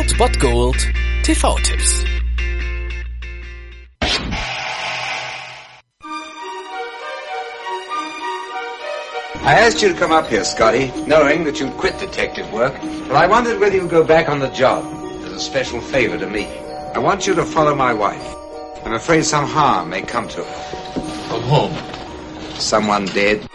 Old Bot Gold TV-Tipps. I asked you to come up here, Scotty, knowing that you'd quit detective work, but I wondered whether you'd go back on the job as a special favor to me. I want you to follow my wife. I'm afraid some harm may come to her. From whom? Someone dead.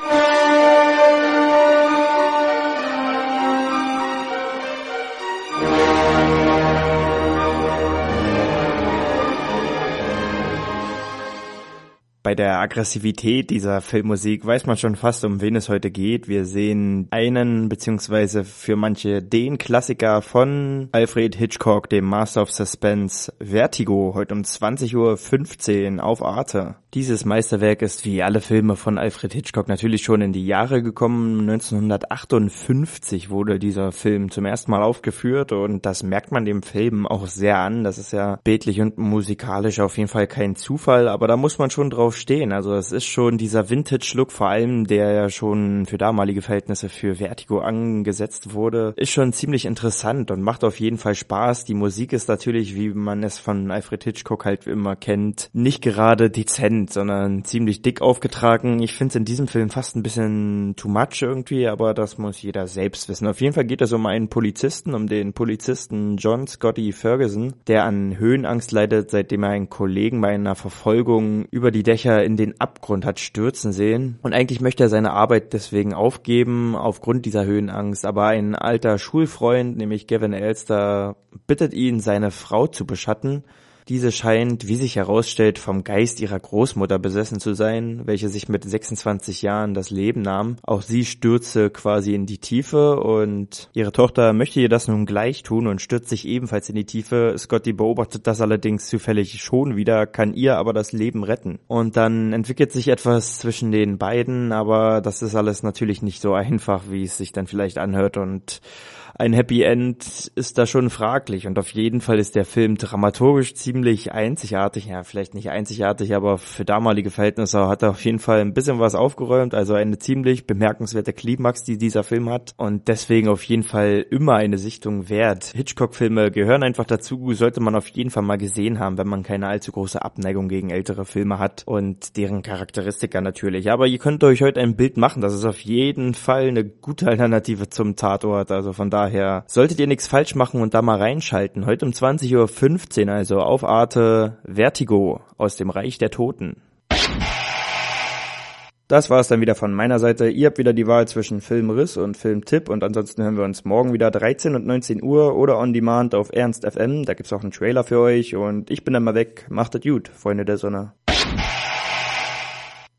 Bei der Aggressivität dieser Filmmusik weiß man schon fast, um wen es heute geht. Wir sehen einen, beziehungsweise für manche den Klassiker von Alfred Hitchcock, dem Master of Suspense, Vertigo, heute um 20.15 Uhr auf Arte. Dieses Meisterwerk ist wie alle Filme von Alfred Hitchcock natürlich schon in die Jahre gekommen. 1958 wurde dieser Film zum ersten Mal aufgeführt und das merkt man dem Film auch sehr an. Das ist ja bildlich und musikalisch auf jeden Fall kein Zufall, aber da muss man schon drauf stehen. Also es ist schon dieser Vintage-Look, vor allem der ja schon für damalige Verhältnisse für Vertigo angesetzt wurde, ist schon ziemlich interessant und macht auf jeden Fall Spaß. Die Musik ist natürlich, wie man es von Alfred Hitchcock halt immer kennt, nicht gerade dezent, sondern ziemlich dick aufgetragen. Ich finde es in diesem Film fast ein bisschen too much irgendwie, aber das muss jeder selbst wissen. Auf jeden Fall geht es um einen Polizisten, um den Polizisten John Scotty Ferguson, der an Höhenangst leidet, seitdem er einen Kollegen bei einer Verfolgung über die Dächer in den Abgrund hat stürzen sehen. Und eigentlich möchte er seine Arbeit deswegen aufgeben, aufgrund dieser Höhenangst. Aber ein alter Schulfreund, nämlich Gavin Elster, bittet ihn, seine Frau zu beschatten diese scheint, wie sich herausstellt, vom Geist ihrer Großmutter besessen zu sein, welche sich mit 26 Jahren das Leben nahm. Auch sie stürzte quasi in die Tiefe und ihre Tochter möchte ihr das nun gleich tun und stürzt sich ebenfalls in die Tiefe. Scotty beobachtet das allerdings zufällig schon wieder, kann ihr aber das Leben retten. Und dann entwickelt sich etwas zwischen den beiden, aber das ist alles natürlich nicht so einfach, wie es sich dann vielleicht anhört und ein Happy End ist da schon fraglich und auf jeden Fall ist der Film dramaturgisch ziemlich einzigartig. Ja, vielleicht nicht einzigartig, aber für damalige Verhältnisse hat er auf jeden Fall ein bisschen was aufgeräumt. Also eine ziemlich bemerkenswerte Klimax, die dieser Film hat und deswegen auf jeden Fall immer eine Sichtung wert. Hitchcock-Filme gehören einfach dazu, sollte man auf jeden Fall mal gesehen haben, wenn man keine allzu große Abneigung gegen ältere Filme hat und deren Charakteristika natürlich. Aber ihr könnt euch heute ein Bild machen. Das ist auf jeden Fall eine gute Alternative zum Tatort. Also von daher daher solltet ihr nichts falsch machen und da mal reinschalten. Heute um 20.15 Uhr also auf Arte Vertigo aus dem Reich der Toten. Das war es dann wieder von meiner Seite. Ihr habt wieder die Wahl zwischen Filmriss und Filmtipp und ansonsten hören wir uns morgen wieder 13 und 19 Uhr oder on demand auf Ernst FM. Da gibt's auch einen Trailer für euch und ich bin dann mal weg. Macht es gut, Freunde der Sonne.